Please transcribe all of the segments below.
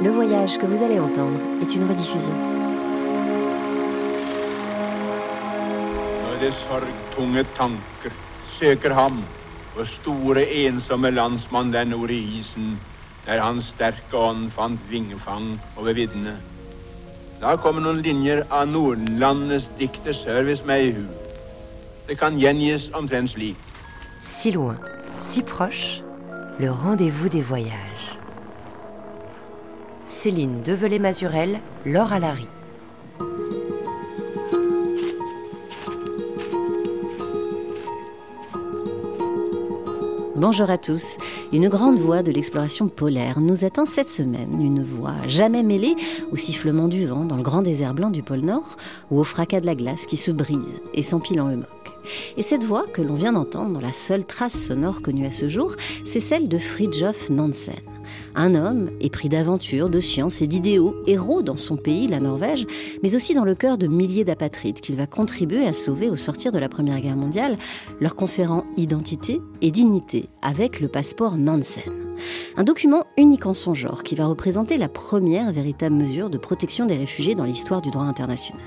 Le voyage que vous allez entendre est une rediffusion. Når det sorgtunge tanker søker ham, vår store ensomme landsmann der nord i isen, der hans sterke ånd fant vingefang over viddene. Da kommer noen linjer av Nordlandets dikter Service meg i hu. Det kan gjengis omtrent slik. Si loin, si proche, le rendez-vous des voyages. Céline Develay-Mazurel, Laure Alary. Bonjour à tous. Une grande voix de l'exploration polaire nous attend cette semaine. Une voix jamais mêlée au sifflement du vent dans le grand désert blanc du pôle Nord ou au fracas de la glace qui se brise et s'empile en humoc. Et cette voix que l'on vient d'entendre dans la seule trace sonore connue à ce jour, c'est celle de Fridtjof Nansen. Un homme épris d'aventure, de science et d'idéaux, héros dans son pays, la Norvège, mais aussi dans le cœur de milliers d'apatrides qu'il va contribuer à sauver au sortir de la Première Guerre mondiale, leur conférant identité et dignité avec le passeport Nansen. Un document unique en son genre qui va représenter la première véritable mesure de protection des réfugiés dans l'histoire du droit international.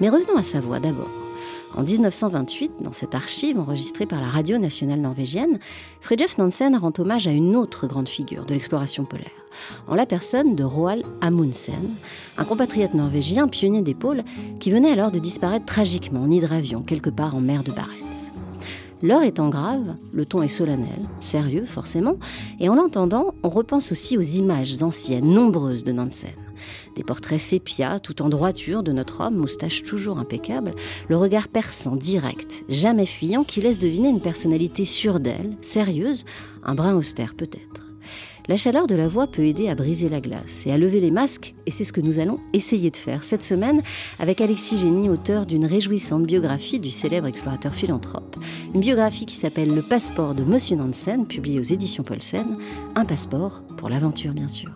Mais revenons à sa voix d'abord. En 1928, dans cette archive enregistrée par la radio nationale norvégienne, Fridtjof Nansen rend hommage à une autre grande figure de l'exploration polaire, en la personne de Roald Amundsen, un compatriote norvégien pionnier des pôles qui venait alors de disparaître tragiquement en hydravion quelque part en mer de Barents. L'heure étant grave, le ton est solennel, sérieux forcément, et en l'entendant, on repense aussi aux images anciennes, nombreuses de Nansen. Des portraits sépia, tout en droiture de notre homme, moustache toujours impeccable, le regard perçant, direct, jamais fuyant, qui laisse deviner une personnalité sûre d'elle, sérieuse, un brin austère peut-être. La chaleur de la voix peut aider à briser la glace et à lever les masques, et c'est ce que nous allons essayer de faire cette semaine avec Alexis Génie, auteur d'une réjouissante biographie du célèbre explorateur philanthrope. Une biographie qui s'appelle Le passeport de Monsieur Nansen, publiée aux éditions Paulsen. Un passeport pour l'aventure, bien sûr.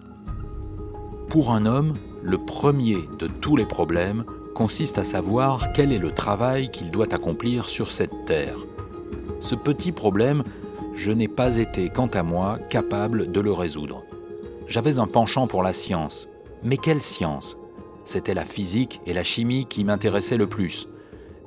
Pour un homme, le premier de tous les problèmes consiste à savoir quel est le travail qu'il doit accomplir sur cette terre. Ce petit problème, je n'ai pas été, quant à moi, capable de le résoudre. J'avais un penchant pour la science. Mais quelle science? C'était la physique et la chimie qui m'intéressaient le plus.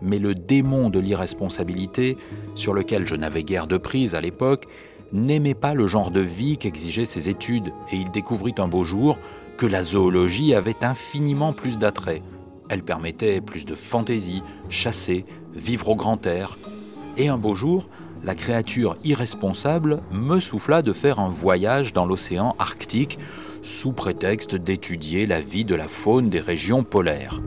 Mais le démon de l'irresponsabilité, sur lequel je n'avais guère de prise à l'époque, n'aimait pas le genre de vie qu'exigeaient ses études, et il découvrit un beau jour que la zoologie avait infiniment plus d'attrait. Elle permettait plus de fantaisie, chasser, vivre au grand air. Et un beau jour, la créature irresponsable me souffla de faire un voyage dans l'océan arctique sous prétexte d'étudier la vie de la faune des régions polaires.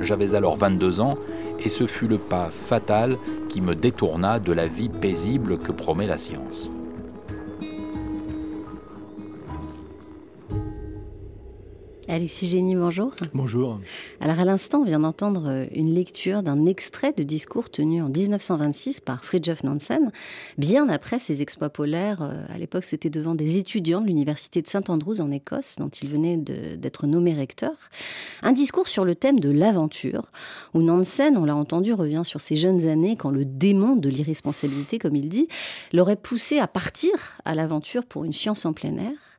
J'avais alors 22 ans et ce fut le pas fatal qui me détourna de la vie paisible que promet la science. Alexis Génie, bonjour. Bonjour. Alors à l'instant, on vient d'entendre euh, une lecture d'un extrait de discours tenu en 1926 par Fridtjof Nansen, bien après ses exploits polaires. Euh, à l'époque, c'était devant des étudiants de l'université de Saint-Andrews en Écosse, dont il venait d'être nommé recteur. Un discours sur le thème de l'aventure, où Nansen, on l'a entendu, revient sur ses jeunes années quand le démon de l'irresponsabilité, comme il dit, l'aurait poussé à partir à l'aventure pour une science en plein air.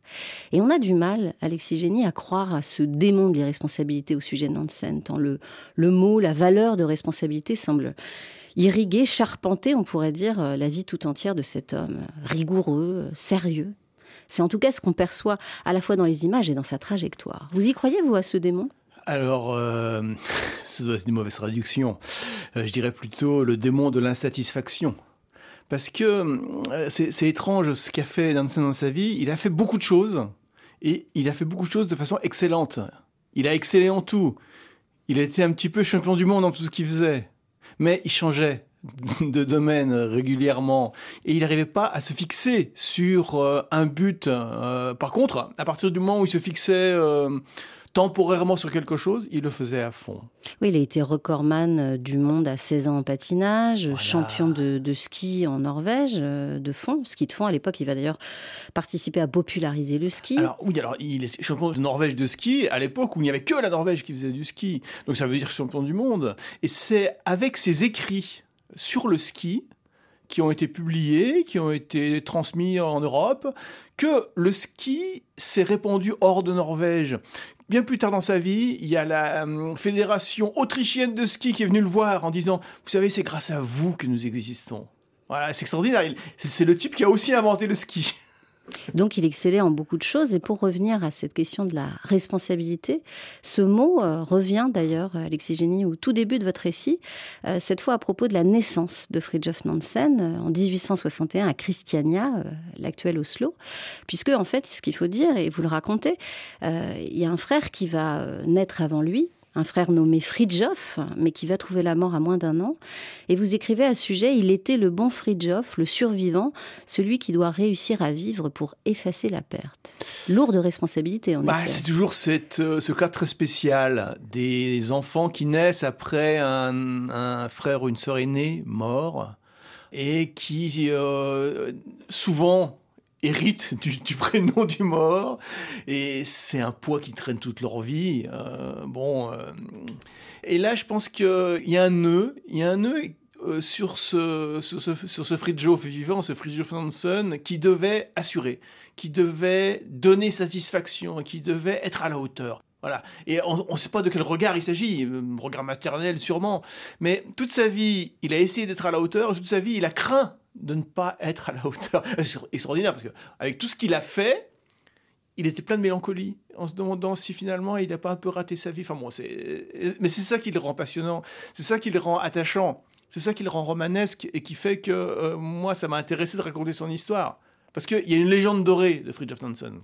Et on a du mal, Alexis Génie, à croire à ce démon de l'irresponsabilité au sujet de Nansen, tant le, mot, la valeur de responsabilité semble irriguer, charpenter, on pourrait dire, euh, la vie tout entière de cet homme, rigoureux, sérieux. C'est en tout cas ce qu'on perçoit à la fois dans les images et dans sa trajectoire. Vous y croyez, vous, à ce démon? Alors, euh, ça doit être une mauvaise traduction. Euh, je dirais plutôt le démon de l'insatisfaction. Parce que euh, c'est étrange ce qu'a fait Nansen dans sa vie. Il a fait beaucoup de choses et il a fait beaucoup de choses de façon excellente. Il a excellé en tout. Il a été un petit peu champion du monde dans tout ce qu'il faisait. Mais il changeait de domaine régulièrement et il n'arrivait pas à se fixer sur euh, un but. Euh, par contre, à partir du moment où il se fixait temporairement sur quelque chose, il le faisait à fond. Oui, il a été recordman euh, du monde à 16 ans en patinage, champion de, ski en Norvège, euh, de fond, ski de fond. À l'époque, il va d'ailleurs participer à populariser le ski. Alors oui, alors il est champion de Norvège de ski à l'époque où il n'y avait que la Norvège qui faisait du ski. Donc ça veut dire champion du monde. Et c'est avec ses écrits sur le ski qui ont été publiés, qui ont été transmis en Europe, que le ski s'est répandu hors de Norvège. Bien plus tard dans sa vie, il y a la euh, fédération autrichienne de ski qui est venue le voir en disant, vous savez, c'est grâce à vous que nous existons. Voilà, c'est extraordinaire. C'est le type qui a aussi inventé le ski. Donc il excellait en beaucoup de choses. Et pour revenir à cette question de la responsabilité, ce mot euh, revient d'ailleurs, Alexis Génie, au tout début de votre récit, euh, cette fois à propos de la naissance de Fridtjof Nansen euh, en 1861 à Christiania, l'actuel Oslo. Puisque en fait, ce qu'il faut dire, et vous le racontez, il y a un frère qui va naître avant lui, un frère nommé Fridjof, mais qui va trouver la mort à moins d'un an. Et vous écrivez à ce sujet, il était le bon Fridjof, le survivant, celui qui doit réussir à vivre pour effacer la perte. Lourde responsabilité, en bah, C'est toujours cette, euh, ce cas très spécial des enfants qui naissent après un, frère ou une sœur aînée mort et qui euh, souvent héritent du, prénom du mort et c'est un poids qui traîne toute leur vie. Euh, bon, euh, et là, je pense qu'il y a un nœud, il y a un nœud euh, sur ce, sur ce, sur ce Fridtjof vivant, ce Fridtjof Nansen, qui devait assurer, qui devait donner satisfaction, qui devait être à la hauteur. Voilà. Et on ne sait pas de quel regard il s'agit, regard maternel sûrement, mais toute sa vie, il a essayé d'être à la hauteur, toute sa vie, il a craint de ne pas être à la hauteur. C'est extraordinaire parce que avec tout ce qu'il a fait, il était plein de mélancolie en se demandant si finalement il n'a pas un peu raté sa vie. Enfin mais c'est ça qui le rend passionnant, c'est ça qui le rend attachant, c'est ça qui le rend romanesque et qui fait que euh, moi ça m'a intéressé de raconter son histoire parce qu'il y a une légende dorée de Fridtjof Nansen.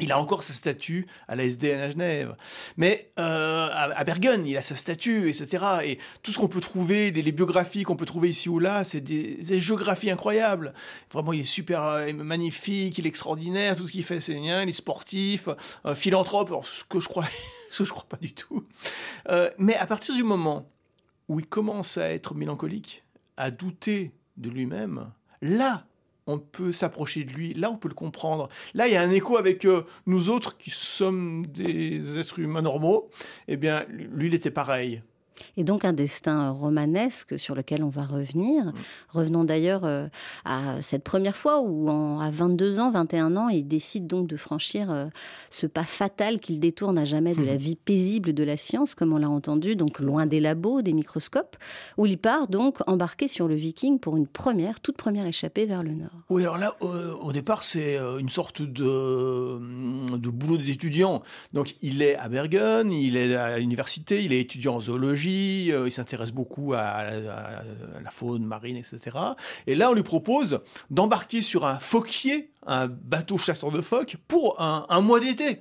Il a encore sa statue à la SDN à Genève. Mais euh, à, Bergen, il a sa statue, etc. Et tout ce qu'on peut trouver, les, biographies qu'on peut trouver ici ou là, c'est des, géographies incroyables. Vraiment, il est super euh, magnifique, il est extraordinaire, tout ce qu'il fait, c'est bien. Il est sportif, euh, philanthrope, ce que je crois, ce que je crois pas du tout. mais à partir du moment où il commence à être mélancolique, à douter de lui-même, là, on peut s'approcher de lui, là on peut le comprendre. Là il y a un écho avec euh, nous autres qui sommes des êtres humains normaux. Eh bien, lui il était pareil. Et donc un destin romanesque sur lequel on va revenir. Mm. Revenons d'ailleurs euh, à cette première fois où, à 22 ans, 21 ans, il décide donc de franchir euh, ce pas fatal qu'il détourne à jamais de la mm. vie paisible de la science, comme on l'a entendu, donc loin des labos, des microscopes, où il part donc embarqué sur le Viking pour une première, toute première échappée vers le nord. Oui, alors là, au, départ, c'est euh, une sorte de, de boulot d'étudiant. Donc il est à Bergen, il est à l'université, il est étudiant en zoologie euh, il s'intéresse beaucoup à, la faune marine, etc. Et là, on lui propose d'embarquer sur un phoquier, un bateau chasseur de phoques, pour un, mois d'été.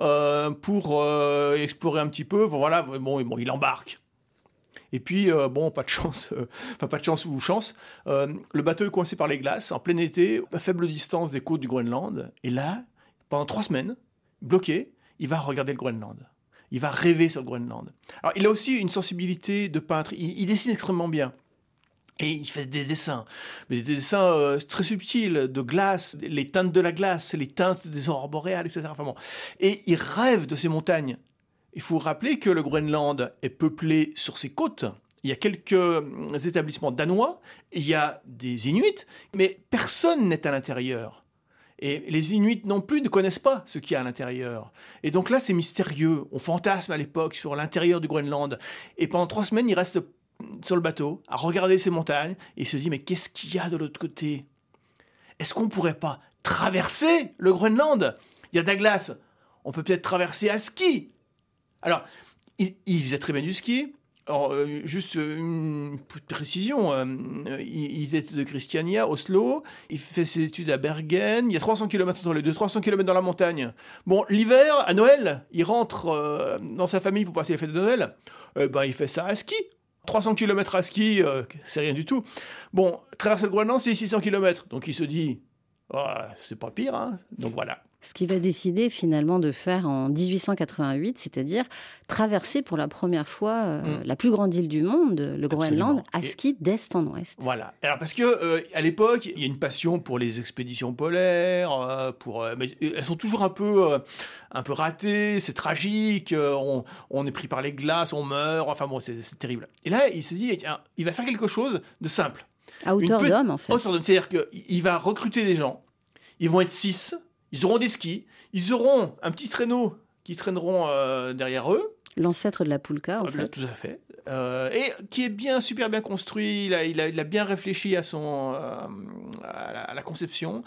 Euh, pour euh, explorer un petit peu, voilà, bon, il embarque. Et puis, bon, pas de chance, pas de chance ou chance, le bateau est coincé par les glaces en plein été, à faible distance des côtes du Groenland. Et là, pendant trois semaines, bloqué, il va regarder le Groenland il va rêver sur le Groenland. Alors, il a aussi une sensibilité de peintre. Il, dessine extrêmement bien. Et il fait des dessins, mais des dessins euh, très subtils, de glace, les teintes de la glace, les teintes des aurores boréales, etc. Et il rêve de ces montagnes. Il faut rappeler que le Groenland est peuplé sur ses côtes. Il y a quelques euh, établissements danois, il y a des Inuits, mais personne n'est à l'intérieur. Et les Inuits non plus ne connaissent pas ce qu'il y a à l'intérieur. Et donc là, c'est mystérieux. On fantasme à l'époque sur l'intérieur du Groenland. Et pendant trois semaines, il reste sur le bateau à regarder ces montagnes et se dit mais qu'est-ce qu'il y a de l'autre côté? Est-ce qu'on pourrait pas traverser le Groenland? Il y a de la glace. On peut peut-être traverser à ski. Alors, il, il faisait très bien du ski. Alors, euh, juste une précision, euh, il, est de Christiania, Oslo, il fait ses études à Bergen, il y a 300 km entre les deux, 300 km dans la montagne. Bon, l'hiver, à Noël, il rentre euh, dans sa famille pour passer les fêtes de Noël, ben, il fait ça à ski. 300 km à ski, c'est rien du tout. Bon, traverser le Groenland, c'est 600 km, donc il se dit, oh, c'est pas pire, hein donc voilà ce qu'il va décider finalement de faire en 1888, c'est-à-dire traverser pour la première fois euh, mm. la plus grande île du monde, le Groenland, à ski d'est en ouest. Voilà. Alors parce que euh, à l'époque, il y a une passion pour les expéditions polaires, euh, pour, mais elles sont toujours un peu, un peu ratées. C'est tragique. On, on, est pris par les glaces, on meurt. Enfin bon, c'est terrible. Et là, il se dit, il va faire quelque chose de simple. À hauteur d'homme, en fait. Hauteur d'homme. C'est-à-dire qu'il va recruter des gens. Ils vont être six. Ils auront des skis. Ils auront un petit traîneau qui traîneront euh, derrière eux. L'ancêtre de la poulka, en Ah, fait. Tout à fait. Euh, et qui est bien, super bien construit. Il a, il a, il a bien réfléchi à, son, euh, à, la, à la conception.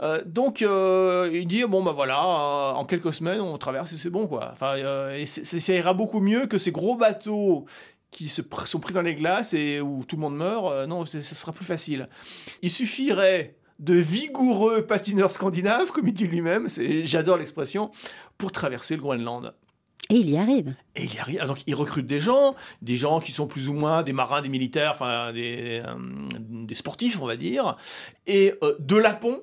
Euh, donc, euh, il dit bon, ben voilà, euh, en quelques semaines, on traverse et c'est bon, quoi. Enfin, euh, et ça ira beaucoup mieux que ces gros bateaux qui se pr- sont pris dans les glaces et où tout le monde meurt. Euh, non, ça sera plus facile. Il suffirait de vigoureux patineurs scandinaves, comme il dit lui-même, j'adore l'expression, pour traverser le Groenland. Et il y arrive. Et il y arrive. Ah, Donc, il recrute des gens, des gens qui sont plus ou moins des marins, des militaires, enfin des, euh, des sportifs, on va dire, et euh, de Lapon.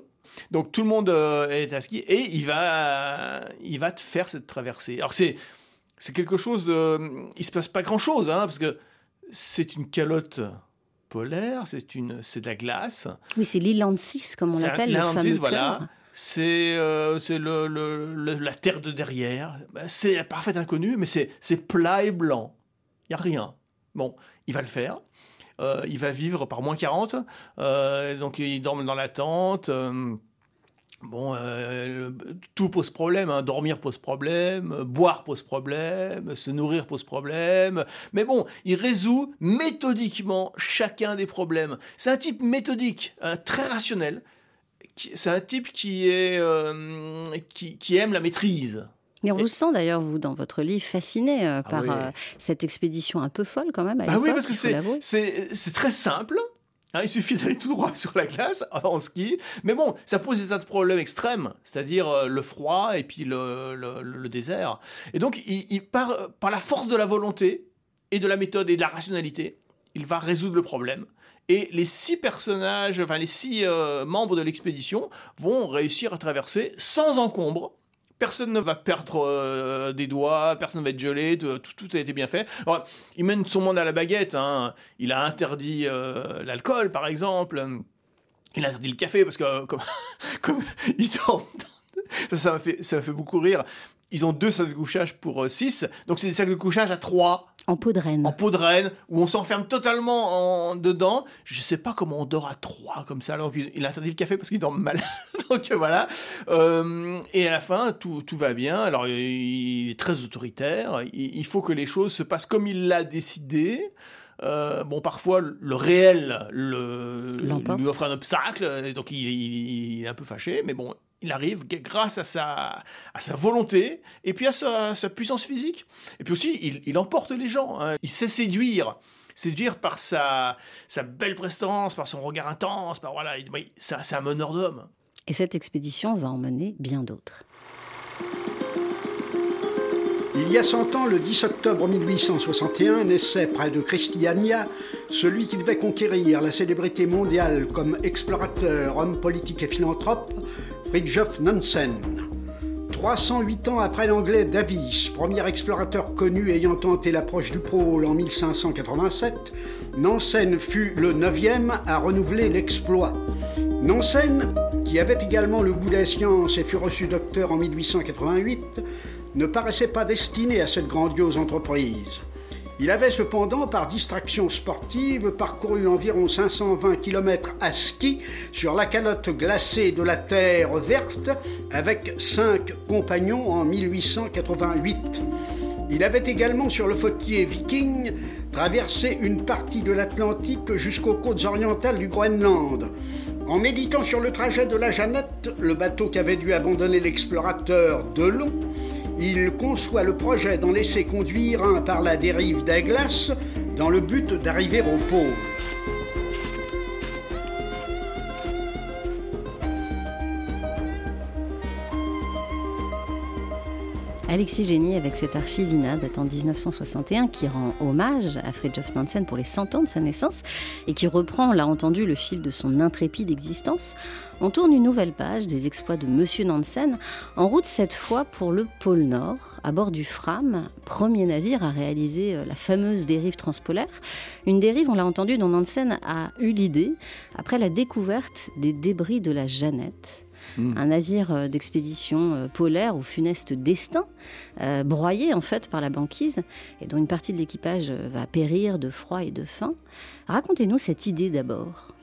Donc tout le monde euh, est à ski et il va, il va te faire cette traversée. Alors c'est, c'est quelque chose de, il se passe pas grand chose, hein, parce que c'est une calotte polaire, c'est une, c'est de la glace. Oui, c'est l'Iland 6, comme on l'appelle, le l'Iland fameux 6, voilà. C'est euh, le, le- le- la terre de derrière. Ben, C'est la parfaite inconnue, mais c'est plat et blanc. Il n'y a rien. Bon, il va le faire. Euh, il va vivre par moins 40. Euh, donc, il dorme dans la tente. Bon, euh, tout pose problème. hein. Dormir pose problème, boire pose problème, se nourrir pose problème. Mais bon, il résout méthodiquement chacun des problèmes. C'est un type méthodique, hein, très rationnel. C'est un type qui, est, euh, qui, qui aime la maîtrise. Et on vous sent d'ailleurs, vous, dans votre livre, fasciné euh, Ah par oui. euh, cette expédition un peu folle quand même. À Bah oui, parce que c'est très simple. Hein, il suffit d'aller tout droit sur la glace en ski. Mais bon, ça pose des tas de problèmes extrêmes, c'est-à-dire euh, le froid et puis le, désert. Et donc, il, il part, par la force de la volonté et de la méthode et de la rationalité, il va résoudre le problème. Et les six personnages, enfin les six euh, membres de l'expédition vont réussir à traverser sans encombre. Personne ne va perdre euh, des doigts, personne ne va être gelé, tout, a été bien fait. Il mène son monde à la baguette. hein. Il a interdit euh, l'alcool, par exemple. Il a interdit le café parce que euh, comme, ça, m'a fait, ça fait beaucoup rire. Ils ont deux sacs de couchage pour 6, donc c'est des sacs de couchage à 3 En peau de reine. en peau de reine, où on s'enferme totalement en, dedans. Je sais pas comment on dort à trois comme ça, alors qu'il interdit le café parce qu'il dort mal. Donc voilà. Euh, et à la fin, tout, tout va bien. Alors il est très autoritaire. Il, il faut que les choses se passent comme il l'a décidé. Euh, bon, parfois, le réel le, lui offre un obstacle, donc il, il- il est un peu fâché, mais bon, il arrive grâce à sa, à sa volonté et puis à sa, sa puissance physique. Et puis aussi, il, il emporte les gens. hein. Il sait séduire. Séduire par sa, sa belle prestance, par son regard intense, par voilà, c'est un- c'est un meneur d'hommes. Et cette expédition va emmener bien d'autres. Il y a 100 ans, le 10 octobre 1861, naissait près de Christiania celui qui devait conquérir la célébrité mondiale comme explorateur, homme politique et philanthrope, Fridtjof Nansen. 308 ans après l'anglais Davis, premier explorateur connu ayant tenté l'approche du pôle en 1587, Nansen fut le neuvième à renouveler l'exploit. Nansen, qui avait également le goût des sciences et fut reçu docteur en 1888, ne paraissait pas destiné à cette grandiose entreprise. Il avait cependant, par distraction sportive, parcouru environ 520 km à ski sur la calotte glacée de la Terre verte avec cinq compagnons en 1888. Il avait également sur le fautier Viking traversé une partie de l'Atlantique jusqu'aux côtes orientales du Groenland. En méditant sur le trajet de la Jeannette, le bateau qu'avait dû abandonner l'explorateur Delon, il conçoit le projet d'en laisser conduire un par la dérive des glaces dans le but d'arriver au pôle. Alexis Génie avec cette archivina datant 1961 qui rend hommage à Fridtjof Nansen pour les 100 ans de sa naissance et qui reprend, on l'a entendu, le fil de son intrépide existence. On tourne une nouvelle page des exploits de Monsieur Nansen, en route cette fois pour le pôle Nord, à bord du Fram, premier navire à réaliser euh, la fameuse dérive transpolaire. Une dérive, on l'a entendu, dont Nansen a eu l'idée après la découverte des débris de la Jeannette. Mmh. un navire d'expédition polaire au funeste destin, broyé en fait par la banquise, et dont une partie de l'équipage va périr de froid et de faim. Racontez-nous cette idée d'abord.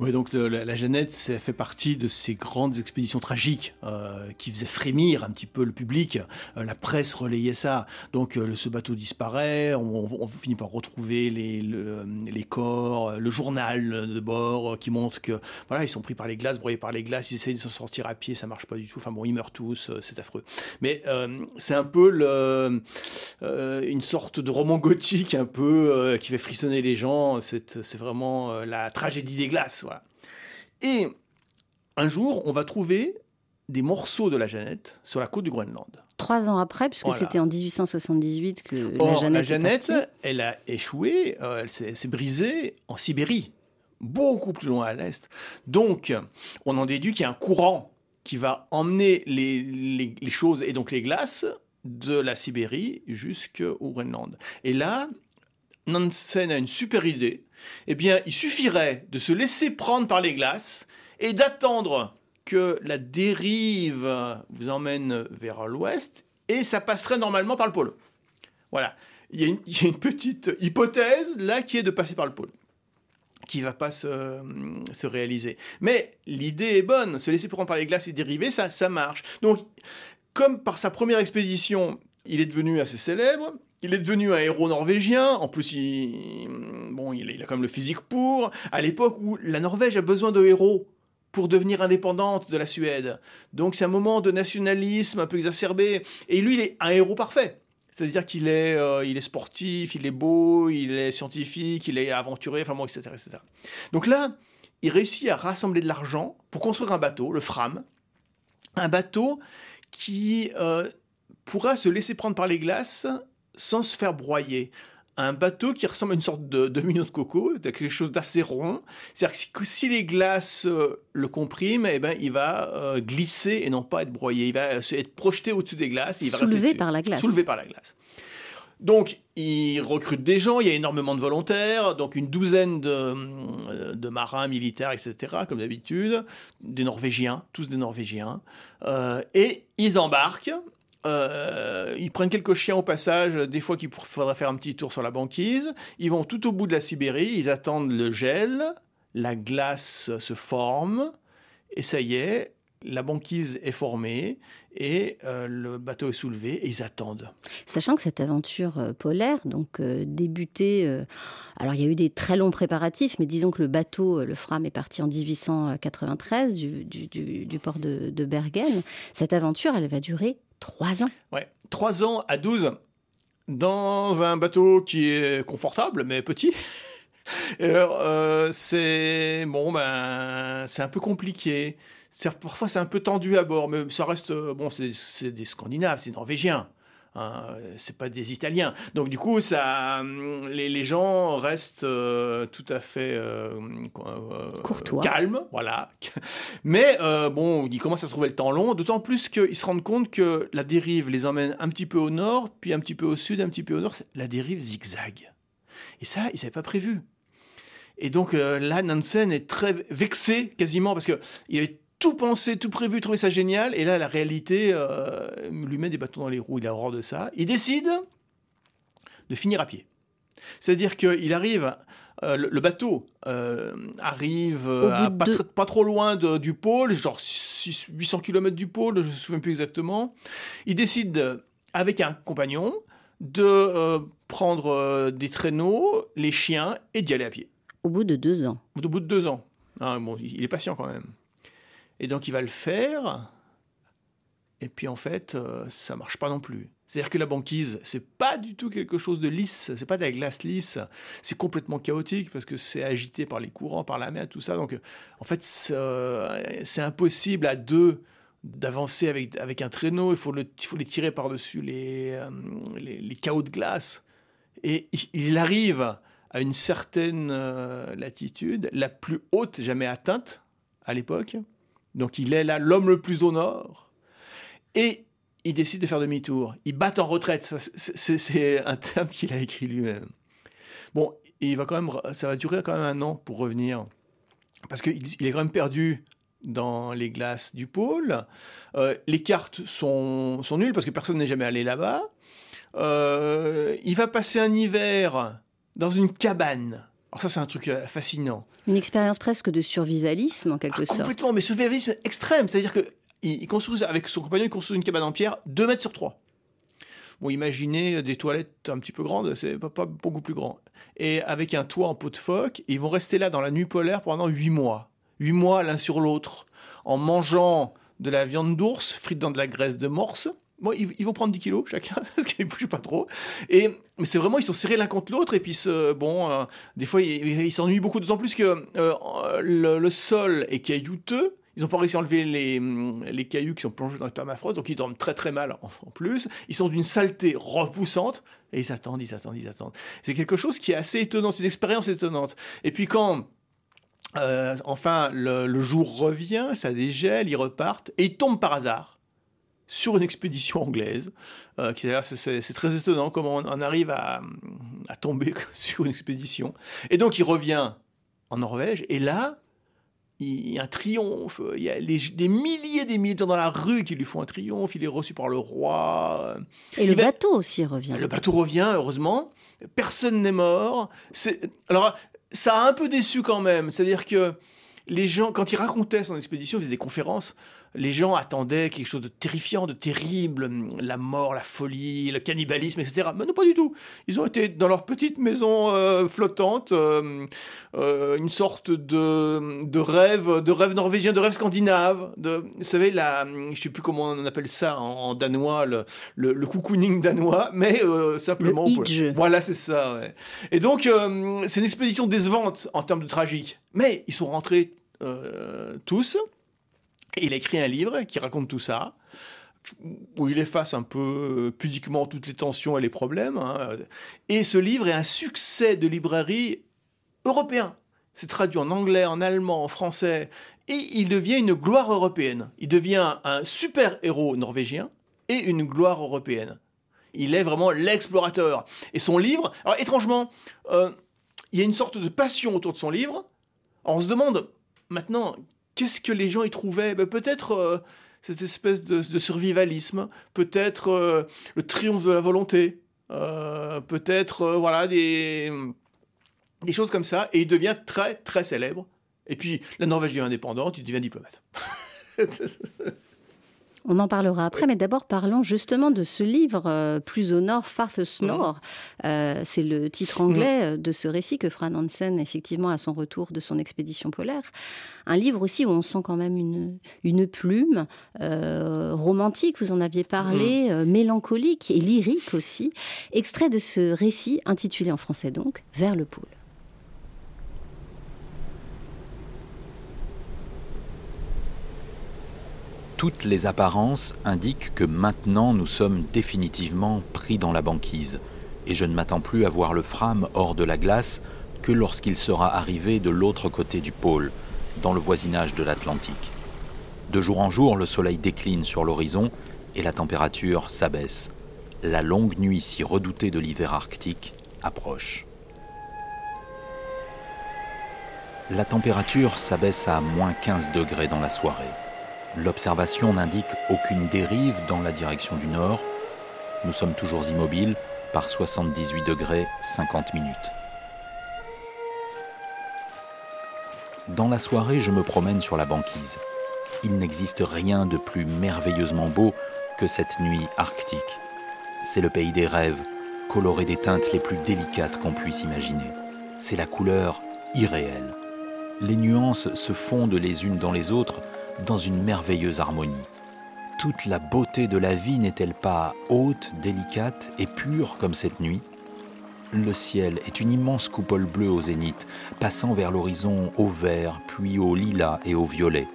Oui, donc euh, la, Jeannette, ça fait partie de ces grandes expéditions tragiques euh, qui faisaient frémir un petit peu le public. Euh, la presse relayait ça. Donc ce bateau disparaît, on, finit par retrouver les, les corps, le journal de bord qui montre que voilà, ils sont pris par les glaces, broyés par les glaces, ils essayent de se sortir à pied, ça marche pas du tout. Enfin bon, ils meurent tous, c'est affreux. Mais c'est un peu une sorte de roman gothique un peu qui fait frissonner les gens. C'est vraiment la tragédie des glaces. Et un jour, on va trouver des morceaux de la Jeannette sur la côte du Groenland. Trois ans après, puisque c'était en 1878 que la Jeannette. La Jeannette, elle a échoué, euh, elle s'est brisée en Sibérie, beaucoup plus loin à l'est. Donc, on en déduit qu'il y a un courant qui va emmener les, les choses et donc les glaces de la Sibérie jusqu'au Groenland. Et là, Nansen a une super idée eh bien, il suffirait de se laisser prendre par les glaces et d'attendre que la dérive vous emmène vers l'ouest et ça passerait normalement par le pôle. Voilà. Il y, a une, petite hypothèse là qui est de passer par le pôle qui va pas se, réaliser. Mais l'idée est bonne, se laisser prendre par les glaces et dériver, ça marche. Donc, comme par sa première expédition, il est devenu assez célèbre, il est devenu un héros norvégien. En plus, il, bon, il, a quand même le physique pour. À l'époque où la Norvège a besoin de héros pour devenir indépendante de la Suède. Donc c'est un moment de nationalisme un peu exacerbé. Et lui, il est un héros parfait. C'est-à-dire qu'il est, euh, est sportif, il est beau, il est scientifique, il est aventuré, enfin bon, etc., etc. Donc là, il réussit à rassembler de l'argent pour construire un bateau, le Fram. Un bateau qui euh, pourra se laisser prendre par les glaces sans se faire broyer. Un bateau qui ressemble à une sorte de domino de coco, quelque chose d'assez rond. C'est-à-dire que si les glaces euh, le compriment, eh ben, il va euh, glisser et non pas être broyé. Il va être projeté au-dessus des glaces. Il va soulevé par la glace. Soulevé par la glace. Donc, il recrute des gens, il y a énormément de volontaires, donc une douzaine de, euh, de marins, militaires, etc., comme d'habitude, des Norvégiens, tous des Norvégiens, et ils embarquent, euh, ils prennent quelques chiens au passage, des fois qu'il faudra faire un petit tour sur la banquise. Ils vont tout au bout de la Sibérie, ils attendent le gel, la glace se forme, et ça y est, la banquise est formée et euh, le bateau est soulevé et ils attendent. Sachant que cette aventure euh, polaire, donc débutée, alors il y a eu des très longs préparatifs, mais disons que le bateau, le Fram, est parti en 1893 du, port de Bergen. Cette aventure, elle va durer Trois ans Ouais, trois ans à 12 dans un bateau qui est confortable mais petit. Et alors, euh, c'est bon, ben, c'est un peu compliqué. Parfois, c'est un peu tendu à bord, mais ça reste bon. C'est des Scandinaves, c'est Norvégiens. Hein, c'est pas des Italiens. Donc du coup, ça, les, gens restent euh, tout à fait euh, euh, courtois, calmes, voilà. Mais bon, ils commencent à trouver le temps long, d'autant plus qu'ils se rendent compte que la dérive les emmène un petit peu au nord, puis un petit peu au sud, un petit peu au nord. La dérive zigzag. Et ça, ils n'avaient pas prévu. Et donc là, Nansen est très vexé quasiment parce que il avait tout pensé, tout prévu, trouvé ça génial. Et là, la réalité euh, lui met des bâtons dans les roues. Il a horreur de ça. Il décide de finir à pied. C'est-à-dire qu'il arrive, euh, le, bateau euh, arrive pas, trop loin du pôle, genre 800 km du pôle, je ne me souviens plus exactement. Il décide, avec un compagnon, de prendre des traîneaux, les chiens et d'y aller à pied. Au bout de deux ans. Au bout de deux ans. Ah, bon, il est patient quand même. Et donc il va le faire. Et puis en fait, euh, ça marche pas non plus. C'est-à-dire que la banquise, c'est pas du tout quelque chose de lisse, c'est pas de la glace lisse, c'est complètement chaotique parce que c'est agité par les courants, par la mer, tout ça. Donc en fait, c'est impossible à deux d'avancer avec, avec un traîneau, il faut, le, faut les tirer par-dessus les, euh, les, chaos de glace. Et il arrive à une certaine euh, latitude, la plus haute jamais atteinte à l'époque, donc il est là l'homme le plus au nord. Et il décide de faire demi-tour. Il bat en retraite. C'est un terme qu'il a écrit lui-même. Bon, ça va durer quand même un an pour revenir. Parce qu'il est quand même perdu dans les glaces du pôle. Euh, les cartes sont, sont nulles parce que personne n'est jamais allé là-bas. Euh, il va passer un hiver dans une cabane. Alors ça, c'est un truc euh, fascinant. Une expérience presque de survivalisme, en quelque Ah, sorte. complètement, mais survivalisme extrême. C'est-à-dire que il construit, avec son compagnon, il construit une cabane en pierre 2 mètres sur 3. Bon, imaginez des toilettes un petit peu grandes, c'est pas, pas beaucoup plus grand. Et avec un toit en peau de phoque, ils vont rester là dans la nuit polaire pendant 8 mois. 8 mois l'un sur l'autre, en mangeant de la viande d'ours frite dans de la graisse de morse. Bon, ils, vont prendre 10 kilos chacun, parce qu'ils bougent pas trop. Et, mais c'est vraiment, ils sont serrés l'un contre l'autre, et puis, bon, euh, des fois, ils s'ennuient beaucoup, d'autant plus que euh, le, sol est caillouteux. Ils n'ont pas réussi à enlever les, hum, les cailloux qui sont plongés dans le permafrost, donc ils dorment très très mal en, en plus. Ils sont d'une saleté repoussante, et ils attendent, ils attendent, ils attendent. C'est quelque chose qui est assez étonnant, c'est une expérience étonnante. Et puis quand, euh, enfin, le, le jour revient, ça dégèle, ils repartent, et ils tombent par hasard sur une expédition anglaise. Euh, c'est- très étonnant comment on, on arrive à, à tomber sur une expédition. Et donc, il revient en Norvège, et là, il y a un triomphe. Il y a les- des milliers et des milliers de gens dans la rue qui lui font un triomphe. Il est reçu par le roi. Et le va- bateau aussi revient. Le bateau revient, heureusement. Personne n'est mort. Alors, ça a un peu déçu quand même. C'est-à-dire que les gens, quand il racontait son expédition, il faisait des conférences. Les gens attendaient quelque chose de terrifiant, de terrible, la mort, la folie, le cannibalisme, etc. Mais non, pas du tout. Ils ont été dans leur petite maison euh, flottante, euh, euh, une sorte de, de rêve, de rêve norvégien, de rêve scandinave. De, vous savez, la, je sais plus comment on appelle ça en, en danois, le, le, le cocooning danois, mais euh, simplement. Le. Voilà, c'est ça. ouais. Et donc, c'est une expédition décevante en termes de tragique. Mais ils sont rentrés tous. Il a écrit un livre qui raconte tout ça, où il efface un peu euh, pudiquement toutes les tensions et les problèmes. hein. Et ce livre est un succès de librairie européen. C'est traduit en anglais, en allemand, en français. Et il devient une gloire européenne. Il devient un super-héros norvégien et une gloire européenne. Il est vraiment l'explorateur. Et son livre, alors étrangement, euh, il y a une sorte de passion autour de son livre. On se demande maintenant, qu'est-ce que les gens y trouvaient? Ben, Peut-être euh, cette espèce de, survivalisme, peut-être euh, le triomphe de la volonté, euh, peut-être voilà des choses comme ça. Et il devient très très célèbre. Et puis la Norvège devient indépendante, il devient diplomate. On en parlera après, mais d'abord parlons justement de ce livre, euh, Plus au nord, Farthest. North. Euh, c'est le titre anglais euh, de ce récit que Fran Hansen, effectivement, à son retour de son expédition polaire. Un livre aussi où on sent quand même une, une plume euh, romantique, vous en aviez parlé, euh, mélancolique et lyrique aussi. Extrait de ce récit, intitulé en français donc, Vers le pôle. Toutes les apparences indiquent que maintenant nous sommes définitivement pris dans la banquise, et je ne m'attends plus à voir le Fram hors de la glace que lorsqu'il sera arrivé de l'autre côté du pôle, dans le voisinage de l'Atlantique. De jour en jour, le soleil décline sur l'horizon et la température s'abaisse. La longue nuit si redoutée de l'hiver arctique approche. La température s'abaisse à moins 15 degrés dans la soirée. L'observation n'indique aucune dérive dans la direction du nord. Nous sommes toujours immobiles par 78 degrés 50 minutes. Dans la soirée, je me promène sur la banquise. Il n'existe rien de plus merveilleusement beau que cette nuit arctique. C'est le pays des rêves, coloré des teintes les plus délicates qu'on puisse imaginer. C'est la couleur irréelle. Les nuances se fondent les unes dans les autres dans une merveilleuse harmonie. Toute la beauté de la vie n'est-elle pas haute, délicate et pure comme cette nuit? Le ciel est une immense coupole bleue au zénith, passant vers l'horizon au vert, puis au lilas et au violet.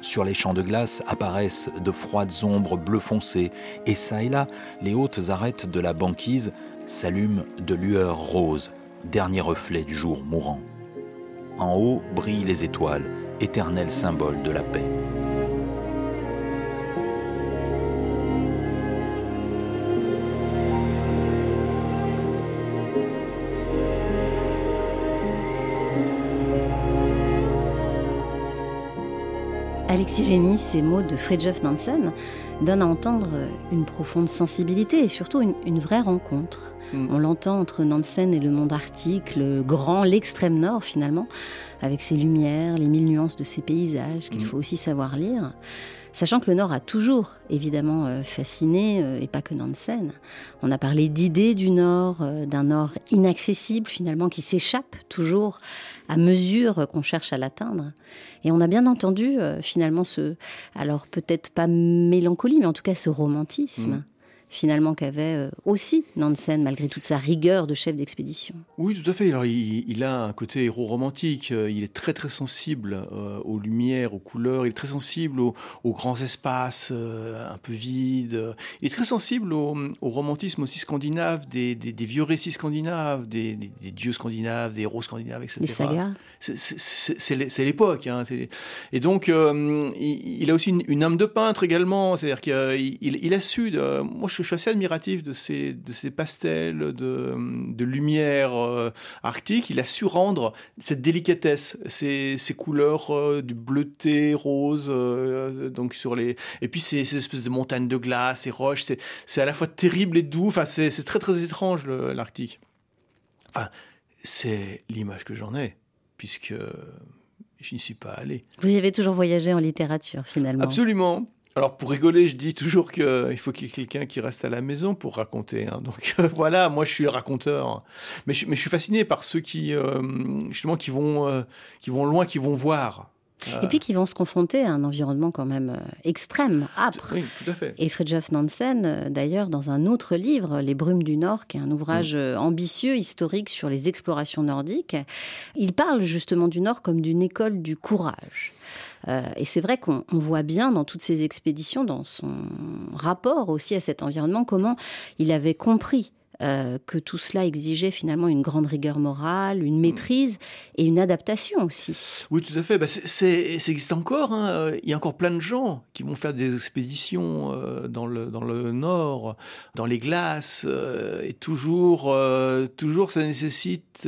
Sur les champs de glace apparaissent de froides ombres bleu foncé, et çà et là, les hautes arêtes de la banquise s'allument de lueurs roses, dernier reflet du jour mourant. En haut brillent les étoiles, éternel symbole de la paix. Ces mots de Fridtjof Nansen donnent à entendre une profonde sensibilité et surtout une, une vraie rencontre. Mm. On l'entend entre Nansen et le monde arctique, le grand, l'extrême nord finalement, avec ses lumières, les mille nuances de ses paysages qu'il mm. faut aussi savoir lire. Sachant que le Nord a toujours évidemment euh, fasciné, euh, et pas que Nansen. On a parlé d'idées du Nord, euh, d'un Nord inaccessible finalement, qui s'échappe toujours à mesure qu'on cherche à l'atteindre. Et on a bien entendu finalement ce, alors peut-être pas mélancolie, mais en tout cas ce romantisme. Mm finalement qu'avait euh, aussi Nansen, malgré toute sa rigueur de chef d'expédition. Oui, tout à fait. Alors, il, a un côté héros romantique. Euh, il est très très sensible euh, aux lumières, aux couleurs. Il est très sensible aux, grands espaces un peu vides. Il est très sensible au, romantisme aussi scandinave, des, vieux récits scandinaves, des, dieux scandinaves, des héros scandinaves, etc. Les sagas. C'est l'époque. Hein. Et donc, il, a aussi une, âme de peintre également. C'est-à-dire qu'il il, a su. De, moi, je, suis assez admiratif de ces, de ces pastels de, de lumière euh, arctique. Il a su rendre cette délicatesse, ces, ces couleurs euh, du bleuté, rose, euh, donc sur les. Et puis ces, ces, espèces de montagnes de glace, et roches. C'est à la fois terrible et doux. Enfin, c'est très très étrange l'Arctique. Enfin, c'est l'image que j'en ai, puisque je n'y suis pas allé. Vous avez toujours voyagé en littérature, finalement. Absolument. Alors pour rigoler, je dis toujours qu'il faut qu'il y ait quelqu'un qui reste à la maison pour raconter. Hein. Donc voilà, moi je suis le raconteur. Mais je, suis fasciné par ceux qui euh, justement qui vont euh, qui vont loin, qui vont voir. Et puis qui vont se confronter à un environnement quand même euh, extrême, âpre. Oui, tout à fait. Et Fridtjof Nansen, d'ailleurs, dans un autre livre, Les Brumes du Nord, qui est un ouvrage mm. ambitieux, historique sur les explorations nordiques, il parle justement du Nord comme d'une école du courage. Euh, et c'est vrai qu'on voit bien dans toutes ces expéditions, dans son rapport aussi à cet environnement, comment il avait compris euh, que tout cela exigeait finalement une grande rigueur morale, une maîtrise et une adaptation aussi. Oui, tout à fait. Bah, c'est, ça existe encore. Hein. Il y a encore plein de gens qui vont faire des expéditions euh, dans, le, dans le nord, dans les glaces, et toujours, toujours ça nécessite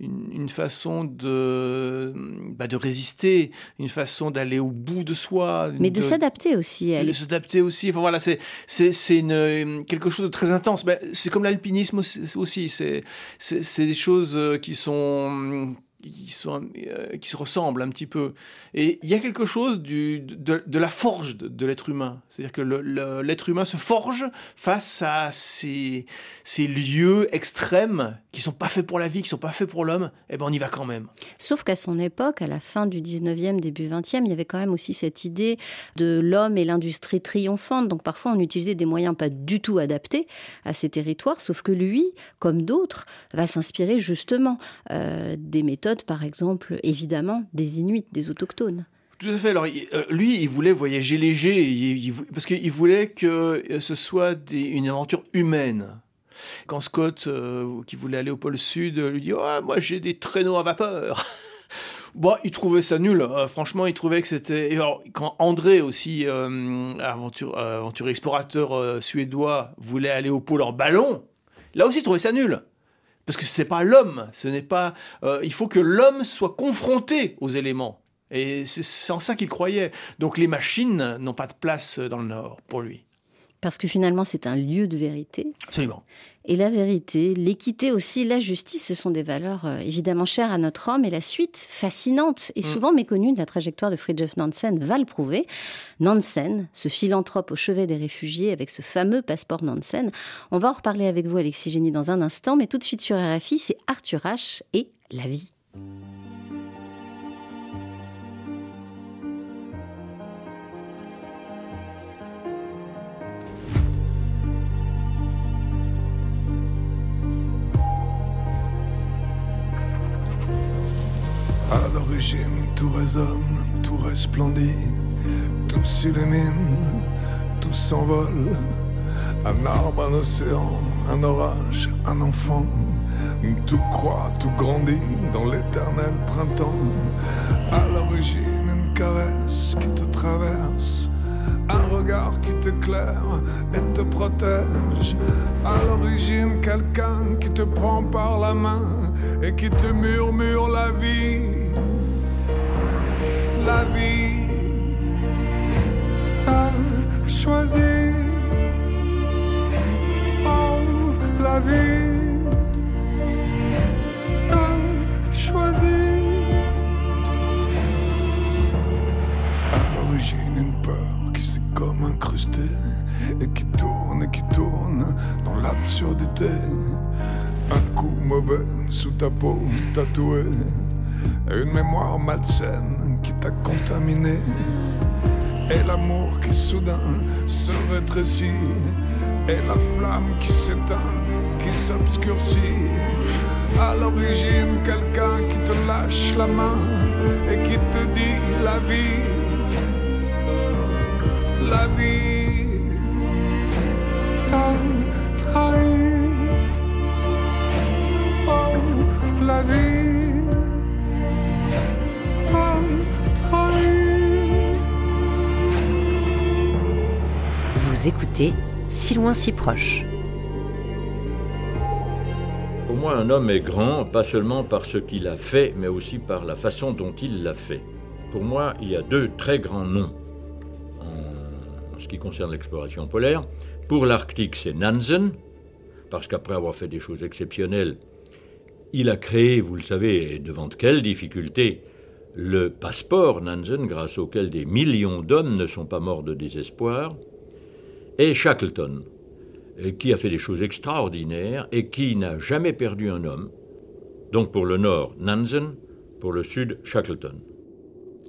une, façon de, bah, de résister, une façon d'aller au bout de soi. Mais de, s'adapter aussi. Elle. De s'adapter aussi. Enfin, voilà, c'est, c'est, c'est une, quelque chose de très intense. c'est comme l'alpinisme aussi. C'est, c'est, c'est des choses euh, qui sont euh, qui se ressemblent un petit peu. Et il y a quelque chose de, de la forge de, l'être humain. C'est-à-dire que l'être humain se forge face à ces, ces lieux extrêmes qui sont pas faits pour la vie, qui sont pas faits pour l'homme. Eh ben on y va quand même. Sauf qu'à son époque, à la fin du 19e, début 20e, il y avait quand même aussi cette idée de l'homme et l'industrie triomphante. Donc parfois on utilisait des moyens pas du tout adaptés à ces territoires. Sauf que lui, comme d'autres, va s'inspirer justement euh, des méthodes par exemple, évidemment, des Inuits, des autochtones. Tout à fait. Alors, euh, lui, il voulait voyager léger, parce qu'il voulait que ce soit une aventure humaine. Quand Scott, euh, qui voulait aller au pôle Sud, lui dit oh, Moi, j'ai des traîneaux à vapeur Bon, il trouvait ça nul. Euh, franchement, il trouvait que c'était. alors, quand André aussi, aventure, aventurier explorateur suédois, voulait aller au pôle en ballon, là aussi, il trouvait ça nul. Parce que ce n'est pas l'homme, ce n'est pas. Euh, il faut que l'homme soit confronté aux éléments. Et c'est en ça qu'il croyait. Donc les machines n'ont pas de place dans le Nord pour lui. Parce que finalement, c'est un lieu de vérité. Absolument. Et la vérité, l'équité aussi, la justice, ce sont des valeurs euh, évidemment chères à notre homme. Et la suite, fascinante et mm. souvent méconnue de la trajectoire de Fridtjof Nansen, va le prouver. Nansen, ce philanthrope au chevet des réfugiés avec ce fameux passeport Nansen. On va en reparler avec vous, Alexis Génie, dans un instant. Mais tout de suite sur RFI, c'est Arthur H. et la vie. À l'origine, tout résonne, tout resplendit, tout s'illumine, tout s'envole. Un arbre, un océan, un orage, un enfant. Tout croît, tout grandit dans l'éternel printemps. À l'origine, une caresse qui te traverse. Un regard qui t'éclaire et te protège. À l'origine, quelqu'un qui te prend par la main et qui te murmure la vie. La vie, t'as choisi. Oh, la vie t'as choisi. À l'origine, une peur comme incrustée et qui tourne et qui tourne dans l'absurdité. Un coup mauvais sous ta peau tatouée. Une mémoire malsaine qui t'a contaminé. Et l'amour qui soudain se rétrécit. Et la flamme qui s'éteint, qui s'obscurcit. À l'origine, quelqu'un qui te lâche la main et qui te dit la vie. La vie t'a trahi. Oh, la vie t'a trahi. Vous écoutez Si loin si proche. Pour moi, un homme est grand, pas seulement par ce qu'il a fait, mais aussi par la façon dont il l'a fait. Pour moi, il y a deux très grands noms ce qui concerne l'exploration polaire. Pour l'Arctique, c'est Nansen, parce qu'après avoir fait des choses exceptionnelles, il a créé, vous le savez, et devant quelle difficulté, le passeport Nansen, grâce auquel des millions d'hommes ne sont pas morts de désespoir, et Shackleton, et qui a fait des choses extraordinaires et qui n'a jamais perdu un homme. Donc pour le nord, Nansen, pour le sud, Shackleton.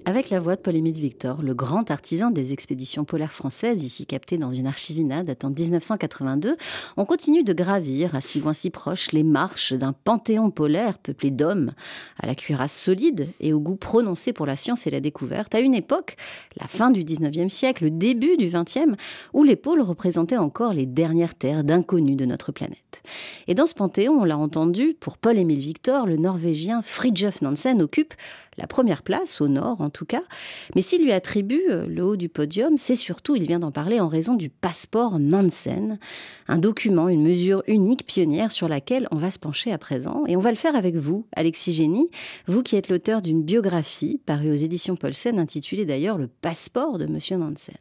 Avec la voix de Paul-Émile Victor, le grand artisan des expéditions polaires françaises, ici capté dans une archivina datant de 1982, on continue de gravir, à si loin si proche, les marches d'un panthéon polaire peuplé d'hommes, à la cuirasse solide et au goût prononcé pour la science et la découverte, à une époque, la fin du 19e siècle, le début du 20e, où les pôles représentaient encore les dernières terres d'inconnus de notre planète. Et dans ce panthéon, on l'a entendu, pour Paul-Émile Victor, le Norvégien Fridtjof Nansen occupe la première place, au nord en tout cas. Mais s'il lui attribue euh, le haut du podium, c'est surtout, il vient d'en parler, en raison du passeport Nansen, un document, une mesure unique, pionnière, sur laquelle on va se pencher à présent. Et on va le faire avec vous, Alexis Génie, vous qui êtes l'auteur d'une biographie parue aux éditions Paulsen, intitulée d'ailleurs Le passeport de Monsieur Nansen.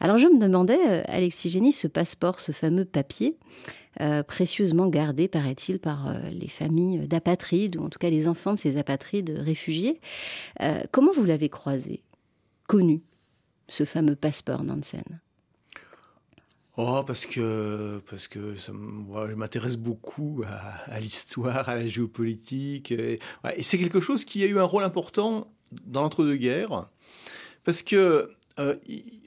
Alors je me demandais, euh, Alexis Génie, ce passeport, ce fameux papier, euh, précieusement gardé, paraît-il, par euh, les familles d'apatrides, ou en tout cas les enfants de ces apatrides réfugiés. Euh, comment vous l'avez croisé, connu, ce fameux passeport Nansen? Oh, parce que, parce que moi, je m'intéresse beaucoup à, l'histoire, à la géopolitique. Et, c'est quelque chose qui a eu un rôle important dans l'entre-deux-guerres. Parce que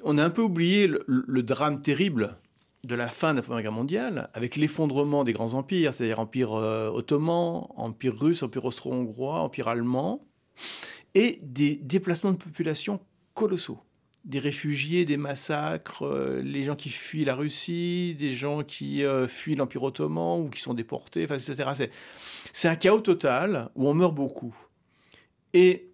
on a un peu oublié le, drame terrible de la fin de la Première Guerre mondiale, avec l'effondrement des grands empires, c'est-à-dire Empire euh, ottoman, Empire russe, Empire austro-hongrois, Empire allemand, et des déplacements de population colossaux des réfugiés, des massacres, euh, les gens qui fuient la Russie, des gens qui euh, fuient l'Empire ottoman ou qui sont déportés, etc. C'est un chaos total où on meurt beaucoup. Et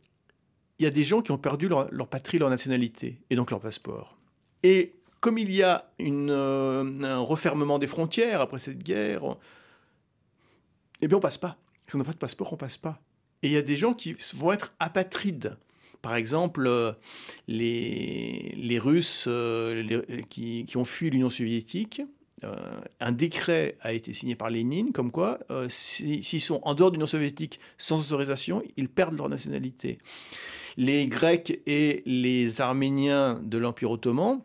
il y a des gens qui ont perdu leur, leur, patrie, leur nationalité, et donc leur passeport. Et comme il y a euh, un refermement des frontières après cette guerre, eh bien on passe pas. Si on n'a pas de passeport, on passe pas. Et il y a des gens qui vont être apatrides. Par exemple, euh, les, Russes euh, qui, ont fui l'Union soviétique, un décret a été signé par Lénine comme quoi, s'ils si, sont en dehors de l'Union soviétique sans autorisation, ils perdent leur nationalité. Les Grecs et les Arméniens de l'Empire ottoman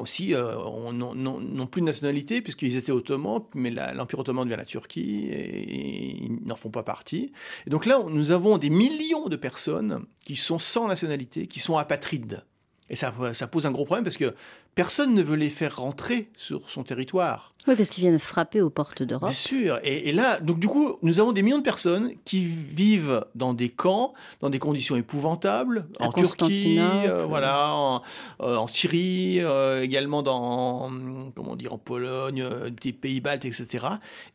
aussi euh, n'ont plus de nationalité puisqu'ils étaient ottomans, mais l'Empire ottoman devient la Turquie et, ils n'en font pas partie. Et donc là, nous avons des millions de personnes qui sont sans nationalité, qui sont apatrides. Et ça, ça pose un gros problème parce que personne ne veut les faire rentrer sur son territoire. Oui, parce qu'ils viennent frapper aux portes d'Europe. Bien sûr. Et, et, là, donc du coup, nous avons des millions de personnes qui vivent dans des camps, dans des conditions épouvantables, à en Turquie, euh, voilà, en, euh, en Syrie, euh, également dans, comment dire, en Pologne, des pays baltes, etc.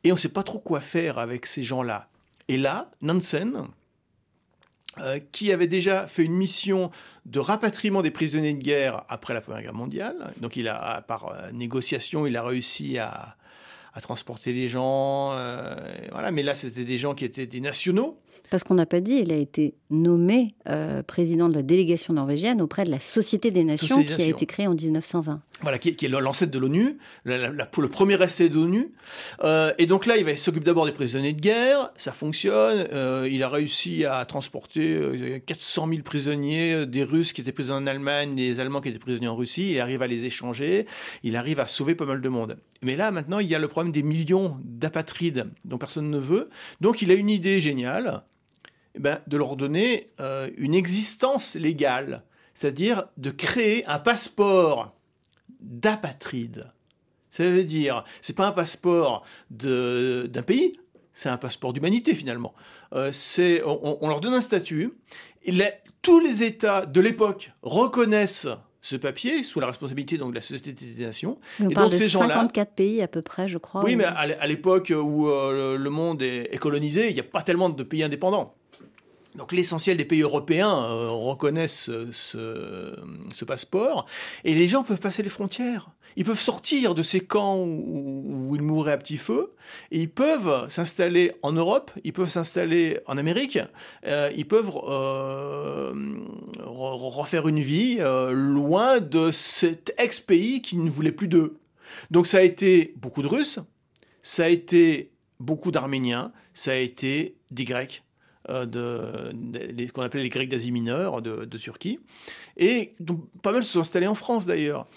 Et on ne sait pas trop quoi faire avec ces gens-là. Et là, Nansen, euh, qui avait déjà fait une mission de rapatriement des prisonniers de guerre après la Première Guerre mondiale. Donc, il a, par euh, négociation, il a réussi à, à transporter les gens. voilà, mais là, c'était des gens qui étaient des nationaux. Parce qu'on n'a pas dit, il a été nommé euh, président de la délégation norvégienne auprès de la Société des Nations qui a été créée en 1920. Voilà, qui, est l'ancêtre de l'ONU, le premier essai de l'ONU. Euh, et donc là, il s'occupe d'abord des prisonniers de guerre, ça fonctionne. Euh, il a réussi à transporter 400 000 prisonniers, des Russes qui étaient prisonniers en Allemagne, des Allemands qui étaient prisonniers en Russie. Il arrive à les échanger, il arrive à sauver pas mal de monde. Mais là, maintenant, il y a le problème des millions d'apatrides dont personne ne veut. Donc il a une idée géniale eh ben, de leur donner euh, une existence légale, c'est-à-dire de créer un passeport d'apatride. Ça veut dire, c'est pas un passeport d'un pays, c'est un passeport d'humanité finalement. Euh, on, leur donne un statut. Et tous les États de l'époque reconnaissent ce papier sous la responsabilité donc de la Société des Nations. on et parle donc, de ces 54 pays à peu près, je crois. Oui, mais à l'époque où euh, le monde est, colonisé, il n'y a pas tellement de pays indépendants. Donc l'essentiel des pays européens euh, reconnaissent ce, passeport. Et les gens peuvent passer les frontières. Ils peuvent sortir de ces camps où, ils mouraient à petit feu. Et ils peuvent s'installer en Europe, ils peuvent s'installer en Amérique, euh, ils peuvent euh, refaire une vie loin de cet ex-pays qui ne voulait plus d'eux. Donc ça a été beaucoup de Russes, ça a été beaucoup d'Arméniens, ça a été des Grecs euh, de, qu'on appelait les Grecs d'Asie mineure de, Turquie. Et donc, pas mal se sont installés en France d'ailleurs.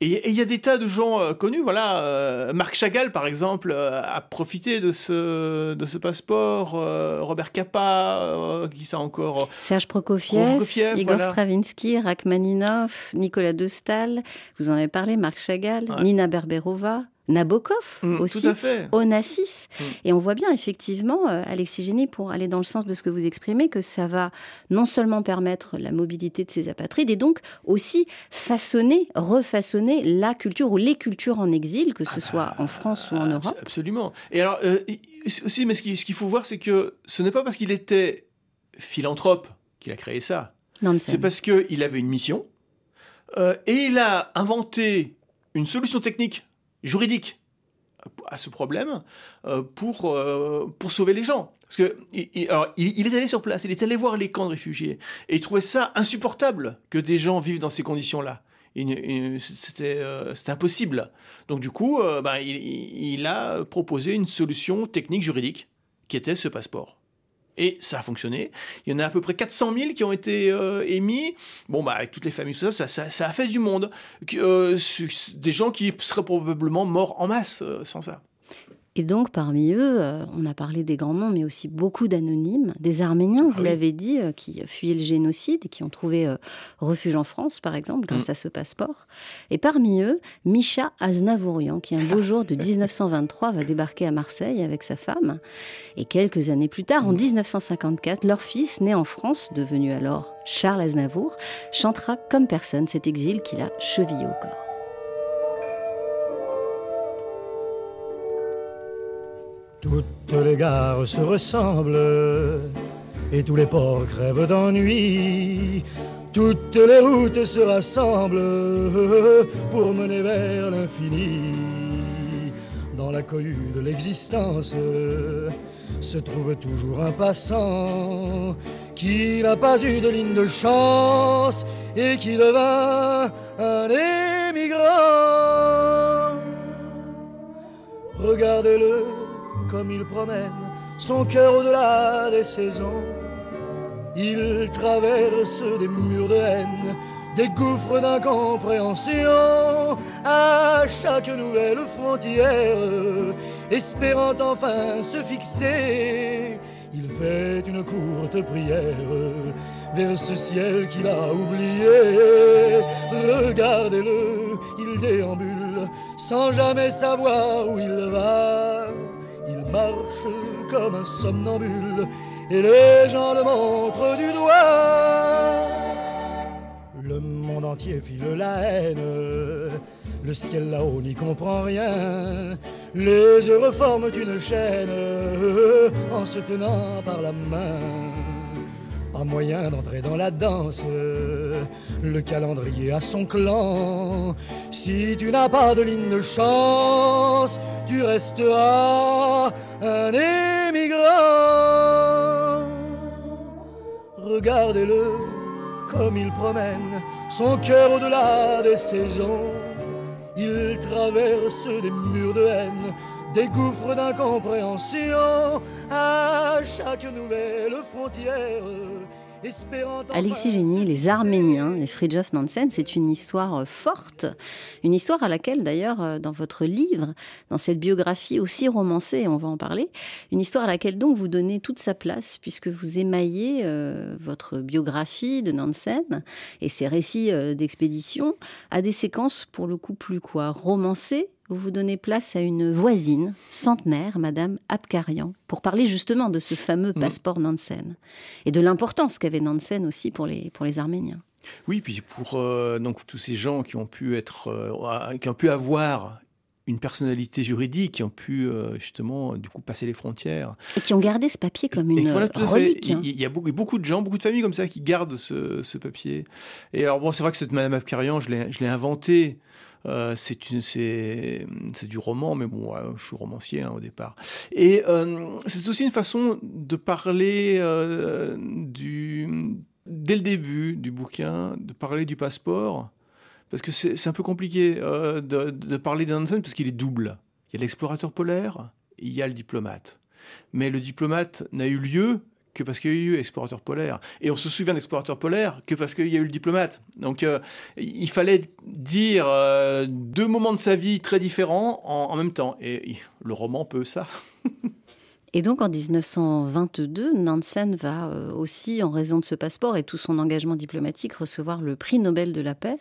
Et il y a des tas de gens euh, connus, voilà. Euh, Marc Chagall, par exemple, a profité de ce, de ce passeport. Robert Capa, qui ça encore Serge Prokofiev, Igor Stravinsky, Rachmaninov, Nicolas de Stahl. Vous en avez parlé, Marc Chagall, Nina Berberova. Nabokov mm, aussi, Onassis. Mm. Et on voit bien effectivement, euh, Alexis Génie, pour aller dans le sens de ce que vous exprimez, que ça va non seulement permettre la mobilité de ces apatrides, et donc aussi façonner, refaçonner la culture ou les cultures en exil, que ce ah soit bah, en France ou en Europe. Absolument. Et alors, euh, aussi, mais ce qu'il faut voir, c'est que ce n'est pas parce qu'il était philanthrope qu'il a créé ça. C'est parce qu'il avait une mission, euh, et il a inventé une solution technique juridique à ce problème euh, pour, euh, pour sauver les gens. Parce que est allé sur place, il est allé voir les camps de réfugiés, et il trouvait ça insupportable que des gens vivent dans ces conditions-là. C'était euh, impossible. Donc du coup, ben, il a proposé une solution technique juridique qui était ce passeport. Et ça a fonctionné. Il y en a à peu près 400 000 qui ont été euh, émis. Bon, bah, avec toutes les familles, ça, ça, ça, a fait du monde. Euh, des gens qui seraient probablement morts en masse euh, sans ça. Et donc, parmi eux, euh, on a parlé des grands noms, mais aussi beaucoup d'anonymes, des Arméniens, vous ah l'avez dit, euh, qui fuyaient le génocide et qui ont trouvé euh, refuge en France, par exemple, grâce mm. à ce passeport. Et parmi eux, Misha Aznavourian, qui un beau jour de 1923 va débarquer à Marseille avec sa femme. Et quelques années plus tard, en 1954, leur fils, né en France, devenu alors Charles Aznavour, chantera comme personne cet exil qu'il a chevillé au corps. Toutes les gares se ressemblent et tous les ports crèvent d'ennui. Toutes les routes se rassemblent pour mener vers l'infini. Dans la cohue de l'existence se trouve toujours un passant qui n'a pas eu de ligne de chance et qui devint un émigrant. Regardez-le comme il promène son cœur au-delà des saisons. Il traverse des murs de haine, des gouffres d'incompréhension à chaque nouvelle frontière, espérant enfin se fixer. Il fait une courte prière vers ce ciel qu'il a oublié. Regardez-le, il déambule sans jamais savoir où il va marche comme un somnambule et les gens le montrent du doigt. Le monde entier file la haine, le ciel là-haut n'y comprend rien. Les heureux forment une chaîne en se tenant par la main. Pas moyen d'entrer dans la danse. Le calendrier a son clan. Si tu n'as pas de ligne de chance, tu resteras un émigrant. Regardez-le comme il promène son cœur au-delà des saisons. Il traverse des murs de haine des gouffres d'incompréhension à chaque nouvelle frontière. Alexis Génie, Les Arméniens et Fridtjof Nansen, c'est une histoire euh, forte, une histoire à laquelle d'ailleurs euh, dans votre livre, dans cette biographie aussi romancée, on va en parler, une histoire à laquelle donc vous donnez toute sa place puisque vous émaillez euh, votre biographie de Nansen et ses récits d'expédition à des séquences pour le coup plus quoi romancées vous vous donnez place à une voisine centenaire, Madame Abkarian, pour parler justement de ce fameux mm. passeport Nansen et de l'importance qu'avait Nansen aussi pour les, pour les Arméniens. Oui, puis pour euh, donc tous ces gens qui ont pu être, euh, qui ont pu avoir une personnalité juridique, qui ont pu euh, justement du coup passer les frontières et qui ont gardé ce papier comme une relique. Hein. Il y a beaucoup, beaucoup, de gens, beaucoup de familles comme ça qui gardent ce, ce papier. Et alors bon, c'est vrai que cette Madame Abkarian, je l'ai inventé euh, c'est du roman, mais bon, je suis romancier hein, au départ. Et euh, c'est aussi une façon de parler euh, du, dès le début du bouquin, de parler du passeport, parce que c'est, un peu compliqué de, de parler d'Ansen parce qu'il est double. Il y a l'explorateur polaire, il y a le diplomate. Mais le diplomate n'a eu lieu que parce qu'il y a eu explorateur polaire. Et on se souvient d'explorateur polaire que parce qu'il y a eu le diplomate. Donc euh, il fallait dire euh, deux moments de sa vie très différents en, en même temps. Et le roman peut ça. Et donc en 1922, Nansen va euh, aussi, en raison de ce passeport et tout son engagement diplomatique, recevoir le prix Nobel de la paix.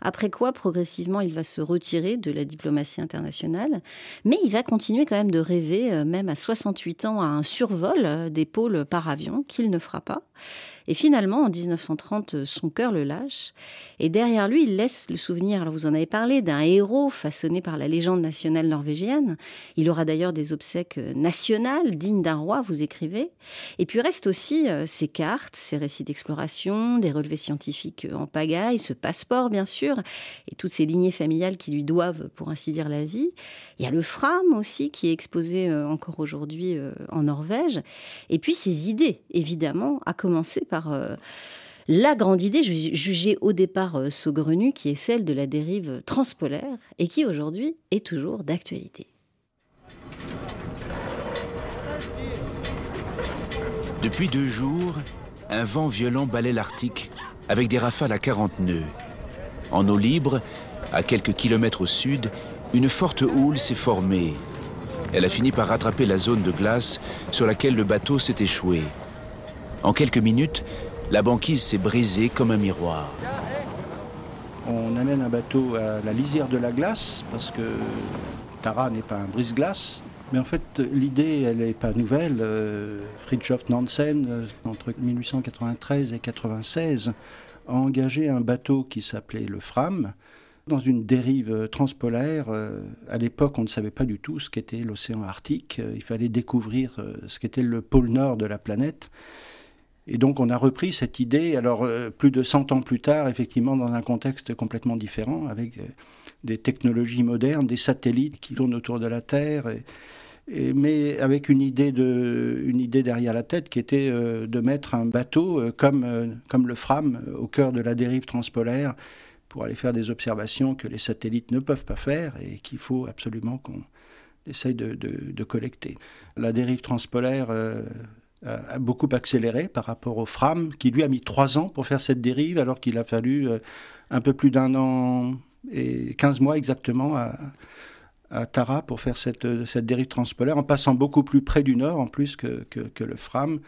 Après quoi, progressivement, il va se retirer de la diplomatie internationale. Mais il va continuer quand même de rêver, euh, même à 68 ans, à un survol euh, des pôles par avion qu'il ne fera pas. Et finalement, en 1930, son cœur le lâche. Et derrière lui, il laisse le souvenir, alors vous en avez parlé, d'un héros façonné par la légende nationale norvégienne. Il aura d'ailleurs des obsèques nationales, dignes d'un roi, vous écrivez. Et puis reste aussi euh, ses cartes, ses récits d'exploration, des relevés scientifiques en pagaille, ce passeport, bien sûr, et toutes ces lignées familiales qui lui doivent, pour ainsi dire, la vie. Il y a le Fram aussi, qui est exposé euh, encore aujourd'hui euh, en Norvège. Et puis ses idées, évidemment, à commencer par euh, la grande idée jugée au départ euh, saugrenue, qui est celle de la dérive transpolaire et qui aujourd'hui est toujours d'actualité. Depuis deux jours, un vent violent balait l'Arctique avec des rafales à 40 nœuds. En eau libre, à quelques kilomètres au sud, une forte houle s'est formée. Elle a fini par rattraper la zone de glace sur laquelle le bateau s'est échoué. En quelques minutes, la banquise s'est brisée comme un miroir. On amène un bateau à la lisière de la glace parce que Tara n'est pas un brise-glace. Mais en fait, l'idée, elle n'est pas nouvelle. Euh, Fridtjof Nansen, euh, entre 1893 et 1996, a engagé un bateau qui s'appelait le Fram dans une dérive transpolaire. Euh, à l'époque, on ne savait pas du tout ce qu'était l'océan Arctique. Il fallait découvrir ce qu'était le pôle nord de la planète. Et donc on a repris cette idée, alors euh, plus de 100 ans plus tard, effectivement dans un contexte complètement différent, avec euh, des technologies modernes, des satellites qui tournent autour de la Terre, mais avec une idée, de, une idée derrière la tête qui était euh, de mettre un bateau comme, comme le Fram au cœur de la dérive transpolaire pour aller faire des observations que les satellites ne peuvent pas faire et qu'il faut absolument qu'on essaye de, collecter. La dérive transpolaire a beaucoup accéléré par rapport au Fram, qui lui a mis trois ans pour faire cette dérive, alors qu'il a fallu euh, un peu plus d'un an et 15 mois exactement à, Tara pour faire cette, cette, dérive transpolaire, en passant beaucoup plus près du nord en plus que, le Fram.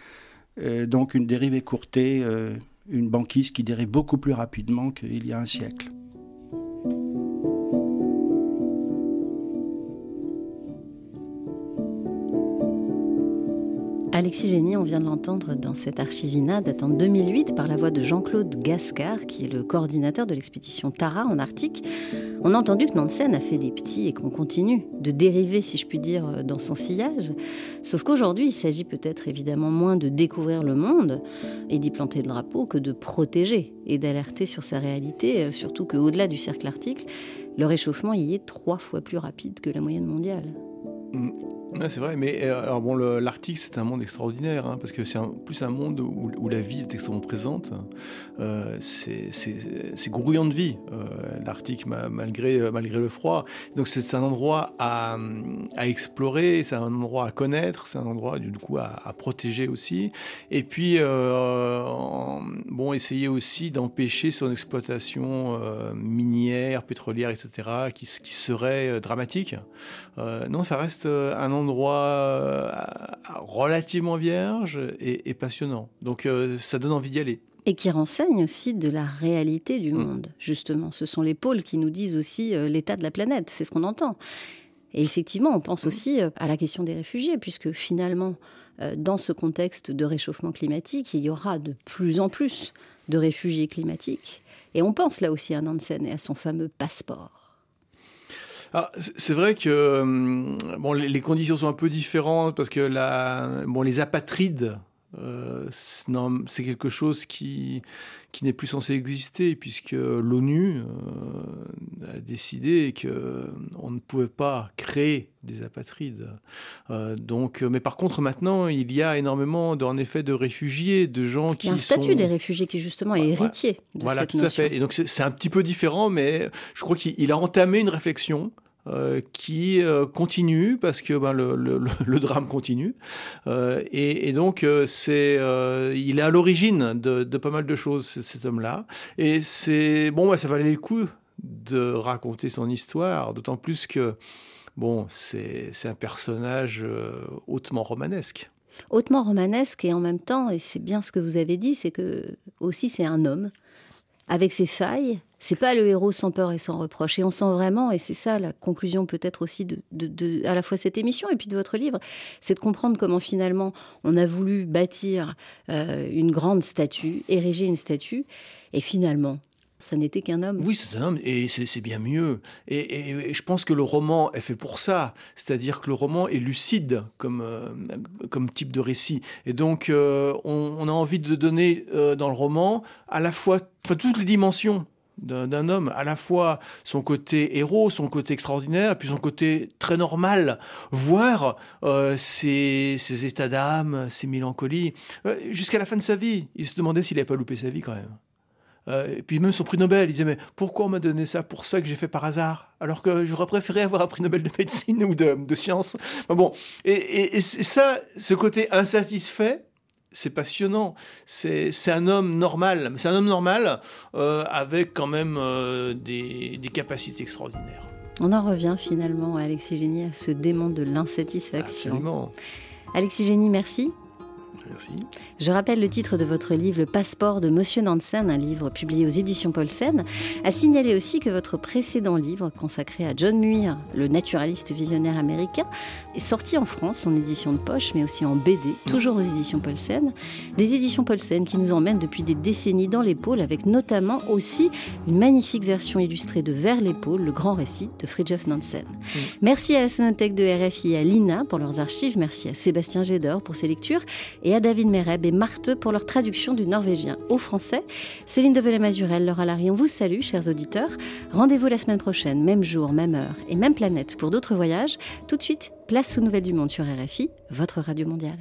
donc une dérive écourtée, euh, une banquise qui dérive beaucoup plus rapidement qu'il y a un siècle. Alexis Génie, on vient de l'entendre dans cette archivina datant de 2008 par la voix de Jean-Claude Gascard, qui est le coordinateur de l'expédition Tara en Arctique. On a entendu que Nansen a fait des petits et qu'on continue de dériver, si je puis dire, dans son sillage. Sauf qu'aujourd'hui, il s'agit peut-être évidemment moins de découvrir le monde et d'y planter le drapeau que de protéger et d'alerter sur sa réalité, surtout qu'au-delà du cercle arctique, le réchauffement y est trois fois plus rapide que la moyenne mondiale. C'est vrai, mais euh, alors bon, l'Arctique, c'est un monde extraordinaire, hein, parce que c'est plus un monde où, la vie est extrêmement présente. Euh, c'est grouillant de vie, euh, l'Arctique, malgré, le froid. Donc c'est un endroit à, explorer, c'est un endroit à connaître, c'est un endroit du coup à, à, protéger aussi. Et puis, bon, essayer aussi d'empêcher son exploitation minière, pétrolière, etc., qui, qui serait dramatique. non, ça reste un endroit endroit euh, relativement vierge et, passionnant. Donc euh, ça donne envie d'y aller. Et qui renseigne aussi de la réalité du mm. monde, justement. Ce sont les pôles qui nous disent aussi euh, l'état de la planète, c'est ce qu'on entend. Et effectivement, on pense mm. aussi à la question des réfugiés, puisque finalement, dans ce contexte de réchauffement climatique, il y aura de plus en plus de réfugiés climatiques. Et on pense là aussi à Nansen et à son fameux passeport. Ah, c'est vrai que hum, bon, les, conditions sont un peu différentes parce que la, bon, les apatrides, euh, c'est quelque chose qui, qui n'est plus censé exister puisque l'ONU euh, a décidé qu'on ne pouvait pas créer des apatrides. Euh, donc, mais par contre, maintenant, il y a énormément, en effet, de réfugiés, de gens qui. Il y a un statut des réfugiés qui, justement, est héritier de voilà, cette tout à fait. Et donc, c'est un petit peu différent, mais je crois qu'il a entamé une réflexion euh, qui euh, continue parce que ben, le, le, drame continue. Euh, et, donc, c'est, il est à l'origine de, pas mal de choses, cet homme-là. Et c'est bon, ben, ça valait le coup de raconter son histoire, d'autant plus que bon, c'est, c'est un personnage hautement romanesque. Hautement romanesque et en même temps, et c'est bien ce que vous avez dit, c'est que aussi c'est un homme avec ses failles, c'est pas le héros sans peur et sans reproche. Et on sent vraiment, et c'est ça la conclusion peut-être aussi de, à la fois cette émission et puis de votre livre, c'est de comprendre comment finalement on a voulu bâtir euh, une grande statue, ériger une statue, et finalement ça n'était qu'un homme. Oui, c'est un homme, et c'est bien mieux. Et, je pense que le roman est fait pour ça. C'est-à-dire que le roman est lucide comme, euh, comme type de récit. Et donc, euh, on, a envie de donner dans le roman à la fois toutes les dimensions d'un homme, à la fois son côté héros, son côté extraordinaire, puis son côté très normal, voire euh, ses, états d'âme, ses mélancolies. Euh, jusqu'à la fin de sa vie, il se demandait s'il n'avait pas loupé sa vie quand même. Euh, et puis même son prix Nobel, il disait mais pourquoi on m'a donné ça pour ça que j'ai fait par hasard? Alors que j'aurais préféré avoir un prix Nobel de médecine ou de, de sciences. bon, et, et ça, ce côté insatisfait, c'est passionnant. C'est un homme normal, c'est un homme normal euh, avec quand même euh, des, des, capacités extraordinaires. On en revient finalement, Alexis Génie, à ce démon de l'insatisfaction. Absolument. Alexis Génie, merci. Merci. Je rappelle le titre de votre livre Le passeport de Monsieur Nansen, un livre publié aux éditions Paulsen. À signaler aussi que votre précédent livre, consacré à John Muir, le naturaliste visionnaire américain, est sorti en France en édition de poche, mais aussi en BD, toujours aux éditions Paulsen. Des éditions Paulsen qui nous emmènent depuis des décennies dans l'épaule, avec notamment aussi une magnifique version illustrée de Vers l'épaule, le grand récit de Fridtjof Nansen. Merci à la Sonothèque de RFI et à l'INA pour leurs archives. Merci à Sébastien Gédor pour ses lectures et à David Mereb et Marthe pour leur traduction du norvégien au français. Céline Develay-Mazurel, Laura Larry, on vous salue, chers auditeurs. Rendez-vous la semaine prochaine, même jour, même heure et même planète pour d'autres voyages. Tout de suite, place aux nouvelles du monde sur RFI, votre radio mondiale.